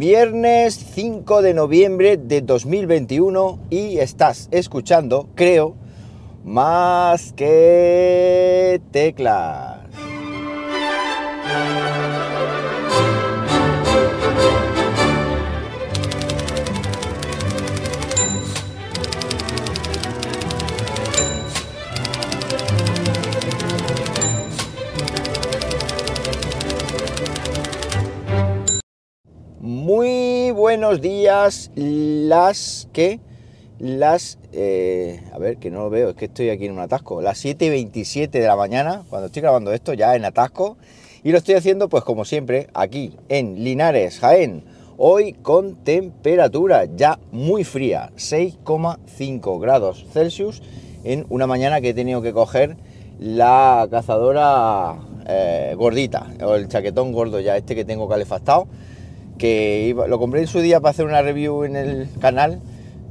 Viernes 5 de noviembre de 2021 y estás escuchando, creo, más que teclas. Buenos días, las que, las, eh, a ver, que no lo veo, es que estoy aquí en un atasco, las 7 y 27 de la mañana, cuando estoy grabando esto, ya en atasco, y lo estoy haciendo pues como siempre, aquí en Linares, Jaén, hoy con temperatura ya muy fría, 6,5 grados Celsius, en una mañana que he tenido que coger la cazadora eh, gordita, o el chaquetón gordo ya, este que tengo calefactado, que lo compré en su día para hacer una review en el canal,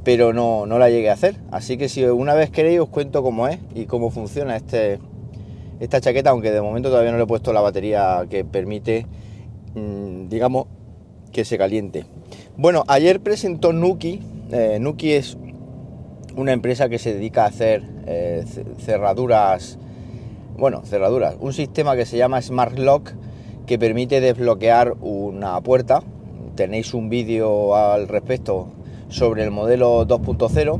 pero no, no la llegué a hacer. Así que si una vez queréis os cuento cómo es y cómo funciona este, esta chaqueta, aunque de momento todavía no le he puesto la batería que permite, mm, digamos, que se caliente. Bueno, ayer presentó Nuki. Eh, Nuki es una empresa que se dedica a hacer eh, cerraduras, bueno, cerraduras, un sistema que se llama Smart Lock que permite desbloquear una puerta tenéis un vídeo al respecto sobre el modelo 2.0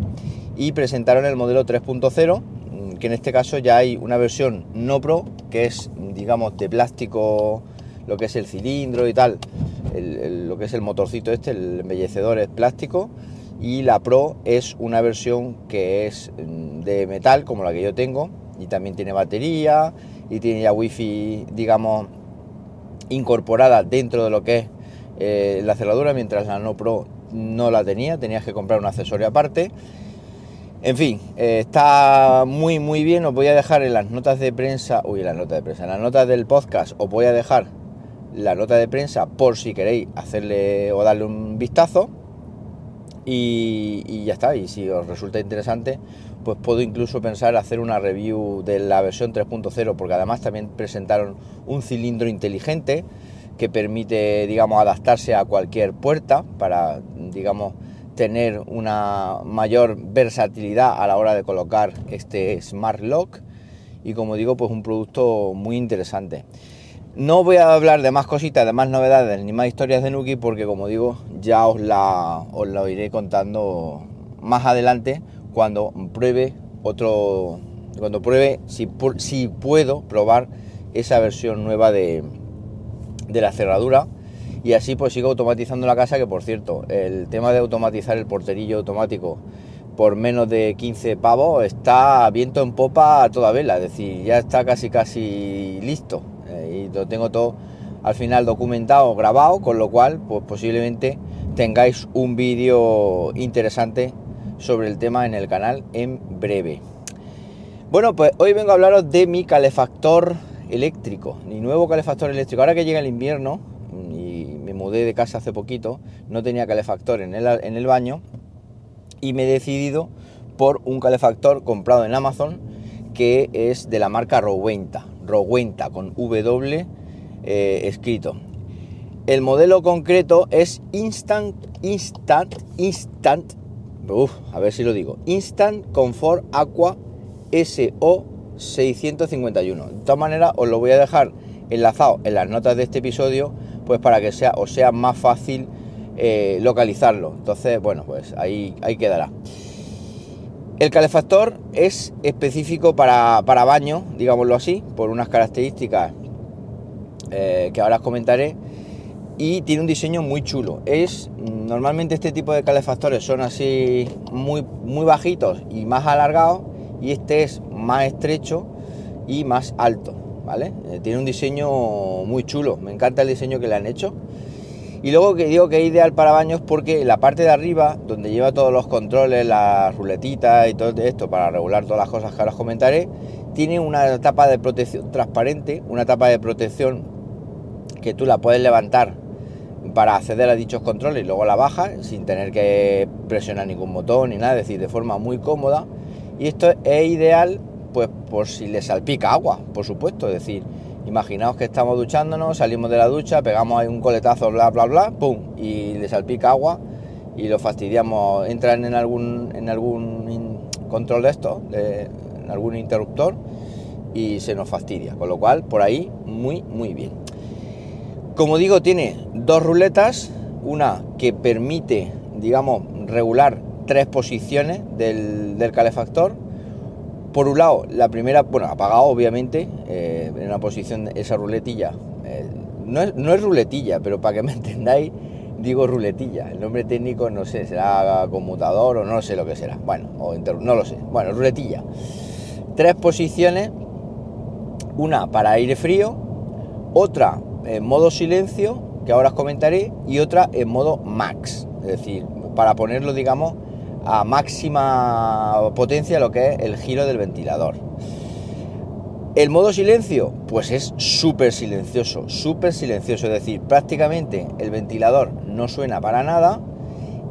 y presentaron el modelo 3.0 mm, que en este caso ya hay una versión no pro que es digamos de plástico lo que es el cilindro y tal lo que es el motorcito este el embellecedor es plástico y la pro es una versión que es mm, de metal como la que yo tengo y también tiene batería y tiene ya wifi digamos incorporada dentro de lo que es eh, la cerradura, mientras la No Pro no la tenía, tenías que comprar un accesorio aparte. En fin, eh, está muy muy bien, os voy a dejar en las notas de prensa, uy, en las notas de prensa, en las notas del podcast os voy a dejar la nota de prensa por si queréis hacerle o darle un vistazo. Y, y, ya está, y si os resulta interesante, pues puedo incluso pensar hacer una review de la versión 3.0, porque además también presentaron un cilindro inteligente que permite, digamos, adaptarse a cualquier puerta para, digamos, tener una mayor versatilidad a la hora de colocar este Smart Lock y como digo, pues un producto muy interesante. No voy a hablar de más cositas, de más novedades, ni más historias de Nuki, porque como digo, ya os la, os la iré contando más adelante cuando pruebe otro, cuando pruebe si, si puedo probar esa versión nueva de, de la cerradura y así pues sigo automatizando la casa que por cierto el tema de automatizar el porterillo automático por menos de 15 pavos está viento en popa a toda vela es decir ya está casi casi listo eh, y lo tengo todo al final documentado grabado con lo cual pues posiblemente tengáis un vídeo interesante sobre el tema en el canal en breve. Bueno pues hoy vengo a hablaros de mi calefactor eléctrico, ni nuevo calefactor eléctrico. Ahora que llega el invierno y me mudé de casa hace poquito, no tenía calefactor en el, en el baño y me he decidido por un calefactor comprado en Amazon que es de la marca Rowenta, Rowenta con W eh, escrito. El modelo concreto es Instant, Instant, Instant, a ver si lo digo, Instant Comfort Aqua SO 651. De todas maneras, os lo voy a dejar enlazado en las notas de este episodio, pues para que sea, os sea más fácil eh, localizarlo. Entonces, bueno, pues ahí, ahí quedará. El calefactor es específico para, baño, digámoslo así, por unas características eh, que ahora os comentaré. Y tiene un diseño muy chulo. Es normalmente este tipo de calefactores son así muy, muy bajitos y más alargados y este es más estrecho y más alto, ¿vale? Eh, tiene un diseño muy chulo, me encanta el diseño que le han hecho. Y luego que digo que es ideal para baños porque la parte de arriba, donde lleva todos los controles, las ruletitas y todo esto para regular todas las cosas que ahora os comentaré, tiene una tapa de protección transparente, una tapa de protección que tú la puedes levantar para acceder a dichos controles y luego la bajas sin tener que presionar ningún botón ni nada, es decir, de forma muy cómoda y esto es ideal, pues por si le salpica agua, por supuesto, es decir, Imaginaos que estamos duchándonos, salimos de la ducha, pegamos ahí un coletazo, bla, bla, bla, pum, y le salpica agua y lo fastidiamos, entran en algún, en algún control de esto, en algún interruptor y se nos fastidia. Con lo cual, por ahí, muy, muy bien. Como digo, tiene dos ruletas, una que permite, digamos, regular tres posiciones del, calefactor. Por un lado, la primera, bueno, apagado obviamente, eh, en una posición, esa ruletilla, eh, no, es, no es ruletilla, pero para que me entendáis, digo ruletilla. El nombre técnico no sé, será conmutador o no sé lo que será. Bueno, o no lo sé. Bueno, ruletilla. Tres posiciones. Una para aire frío, otra en modo silencio, que ahora os comentaré, y otra en modo max. Es decir, para ponerlo, digamos, a máxima potencia lo que es el giro del ventilador. El modo silencio, pues es súper silencioso, súper silencioso, es decir, prácticamente el ventilador no suena para nada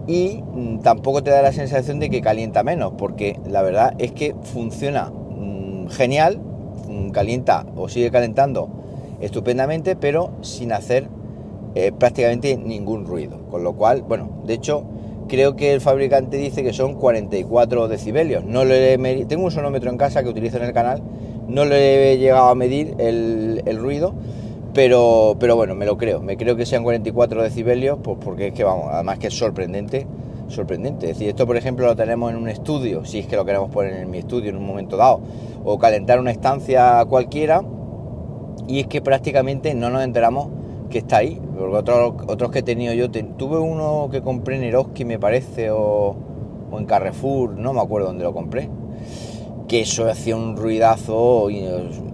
y mm, tampoco te da la sensación de que calienta menos, porque la verdad es que funciona mm, genial, mm, calienta o sigue calentando estupendamente, pero sin hacer eh, prácticamente ningún ruido. Con lo cual, bueno, de hecho, creo que el fabricante dice que son 44 decibelios. No le tengo un sonómetro en casa que utilizo en el canal no le he llegado a medir el, ruido, pero, pero bueno, me lo creo. Me creo que sean 44 decibelios, pues porque es que vamos, además que es sorprendente, sorprendente. Es decir, esto por ejemplo lo tenemos en un estudio, si es que lo queremos poner en mi estudio en un momento dado, o calentar una estancia cualquiera, y es que prácticamente no nos enteramos que está ahí. Porque otros, otros que he tenido yo, tuve uno que compré en Eroski, me parece, o, en Carrefour, no me acuerdo dónde lo compré que eso hacía un ruidazo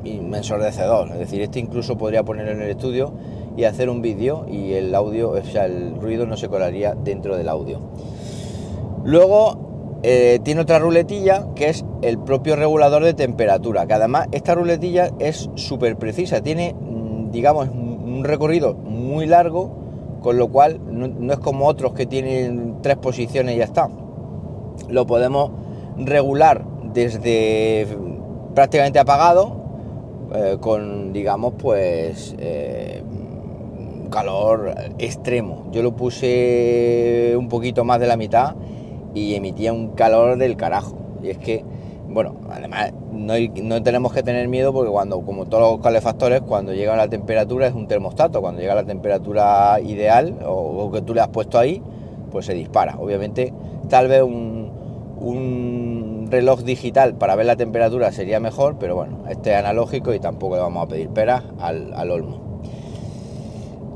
ensordecedor. Es decir, este incluso podría ponerlo en el estudio y hacer un vídeo y el audio, o sea, el ruido no se colaría dentro del audio. Luego eh, tiene otra ruletilla que es el propio regulador de temperatura, que además esta ruletilla es súper precisa, tiene, mm, digamos, un recorrido muy largo, con lo cual no, es como otros que tienen tres posiciones y ya está. Lo podemos regular desde prácticamente apagado, eh, con digamos pues eh, calor extremo. Yo lo puse un poquito más de la mitad y emitía un calor del carajo. Y es que, bueno, además no, no tenemos que tener miedo porque cuando, como todos los calefactores, cuando llega a la temperatura es un termostato. Cuando llega a la temperatura ideal o, que tú le has puesto ahí, pues se dispara. Obviamente, tal vez un, un reloj digital para ver la temperatura sería mejor, pero bueno, este es analógico y tampoco le vamos a pedir peras al, al olmo.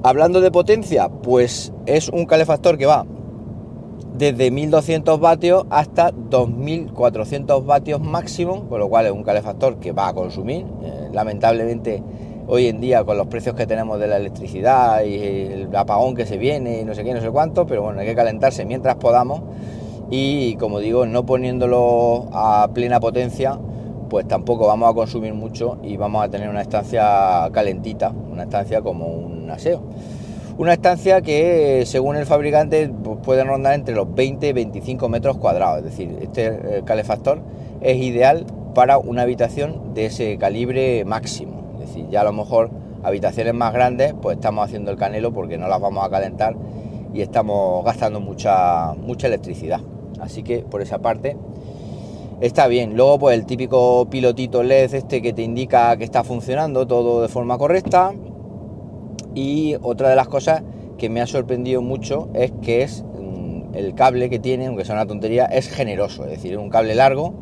Hablando de potencia, pues es un calefactor que va desde 1200 vatios hasta 2400 vatios máximo, con lo cual es un calefactor que va a consumir. Eh, lamentablemente, hoy en día, con los precios que tenemos de la electricidad y el apagón que se viene y no sé qué, no sé cuánto, pero bueno, hay que calentarse mientras podamos y como digo, no poniéndolo a plena potencia, pues tampoco vamos a consumir mucho y vamos a tener una estancia calentita, una estancia como un aseo. Una estancia que según el fabricante pues, puede rondar entre los 20 y 25 metros cuadrados, es decir, este eh, calefactor es ideal para una habitación de ese calibre máximo, es decir, ya a lo mejor habitaciones más grandes pues estamos haciendo el canelo porque no las vamos a calentar y estamos gastando mucha, mucha electricidad. Así que por esa parte está bien. Luego pues el típico pilotito LED este que te indica que está funcionando todo de forma correcta. Y otra de las cosas que me ha sorprendido mucho es que es mm, el cable que tiene, aunque sea una tontería, es generoso. Es decir, un cable largo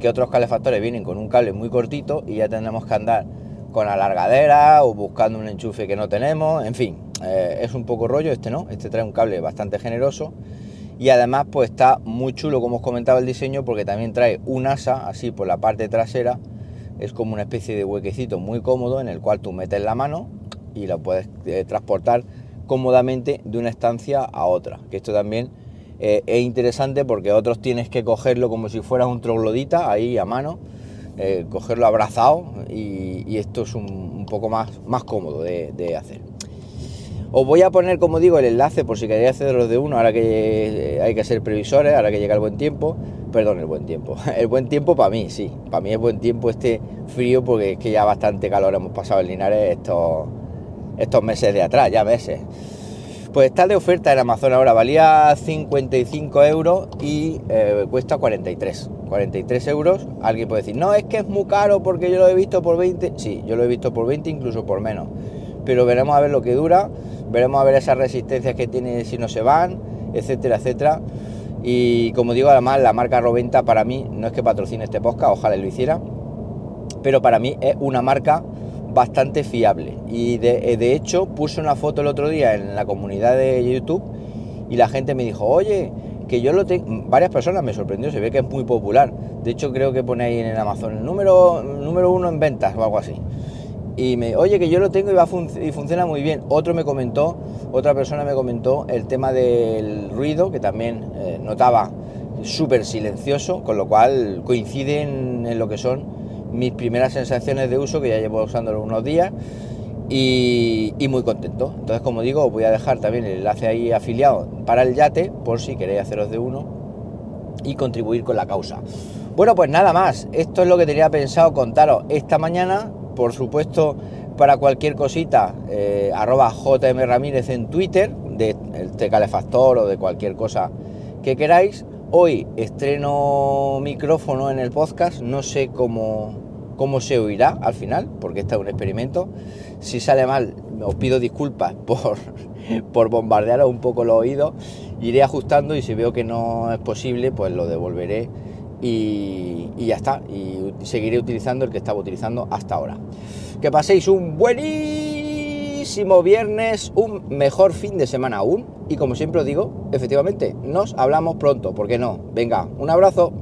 que otros calefactores vienen con un cable muy cortito y ya tendremos que andar con alargadera o buscando un enchufe que no tenemos. En fin, eh, es un poco rollo. Este no, este trae un cable bastante generoso y además pues está muy chulo como os comentaba el diseño porque también trae un asa así por la parte trasera es como una especie de huequecito muy cómodo en el cual tú metes la mano y lo puedes eh, transportar cómodamente de una estancia a otra que esto también eh, es interesante porque otros tienes que cogerlo como si fuera un troglodita ahí a mano eh, cogerlo abrazado y, esto es un, poco más, más cómodo de hacer Os voy a poner, como digo, el enlace por si queréis hacer los de uno, ahora que hay que ser previsores, ahora que llega el buen tiempo. Perdón, el buen tiempo. El buen tiempo para mí, sí. Para mí es buen tiempo este frío porque es que ya bastante calor hemos pasado en Linares estos, estos meses de atrás, ya meses. Pues está de oferta en Amazon ahora, valía 55 euros y eh, cuesta 43. 43 euros. Alguien puede decir, no, es que es muy caro porque yo lo he visto por 20. Sí, yo lo he visto por 20, incluso por menos. Pero veremos a ver lo que dura, veremos a ver esas resistencias que tiene si no se van, etcétera, etcétera. Y como digo, además, la marca Roventa para mí no es que patrocine este podcast, ojalá lo hiciera, pero para mí es una marca bastante fiable. Y de, de, hecho puse una foto el otro día en la comunidad de YouTube y la gente me dijo, oye, que yo lo tengo, varias personas me sorprendió, se ve que es muy popular. De hecho creo que pone ahí en Amazon el número, número uno en ventas o algo así. Y me, oye, que yo lo tengo y, va y funciona muy bien. Otro me comentó, otra persona me comentó el tema del ruido, que también eh, notaba súper silencioso, con lo cual coinciden en lo que son mis primeras sensaciones de uso, que ya llevo usándolo unos días, y, muy contento. Entonces, como digo, os voy a dejar también el enlace ahí afiliado para el yate, por si queréis haceros de uno y contribuir con la causa. Bueno, pues nada más, esto es lo que tenía pensado contaros esta mañana, por supuesto, para cualquier cosita, eh, arroba JM Ramírez en Twitter, de este calefactor o de cualquier cosa que queráis. Hoy estreno micrófono en el podcast, no sé cómo, cómo se oirá al final, porque este es un experimento. Si sale mal, os pido disculpas por, por bombardearos un poco los oídos. Iré ajustando y si veo que no es posible, pues lo devolveré y, y ya está. Y seguiré utilizando el que estaba utilizando hasta ahora. Que paséis un buenísimo viernes, un mejor fin de semana aún y como siempre os digo, efectivamente, nos hablamos pronto, ¿por qué no? Venga, un abrazo.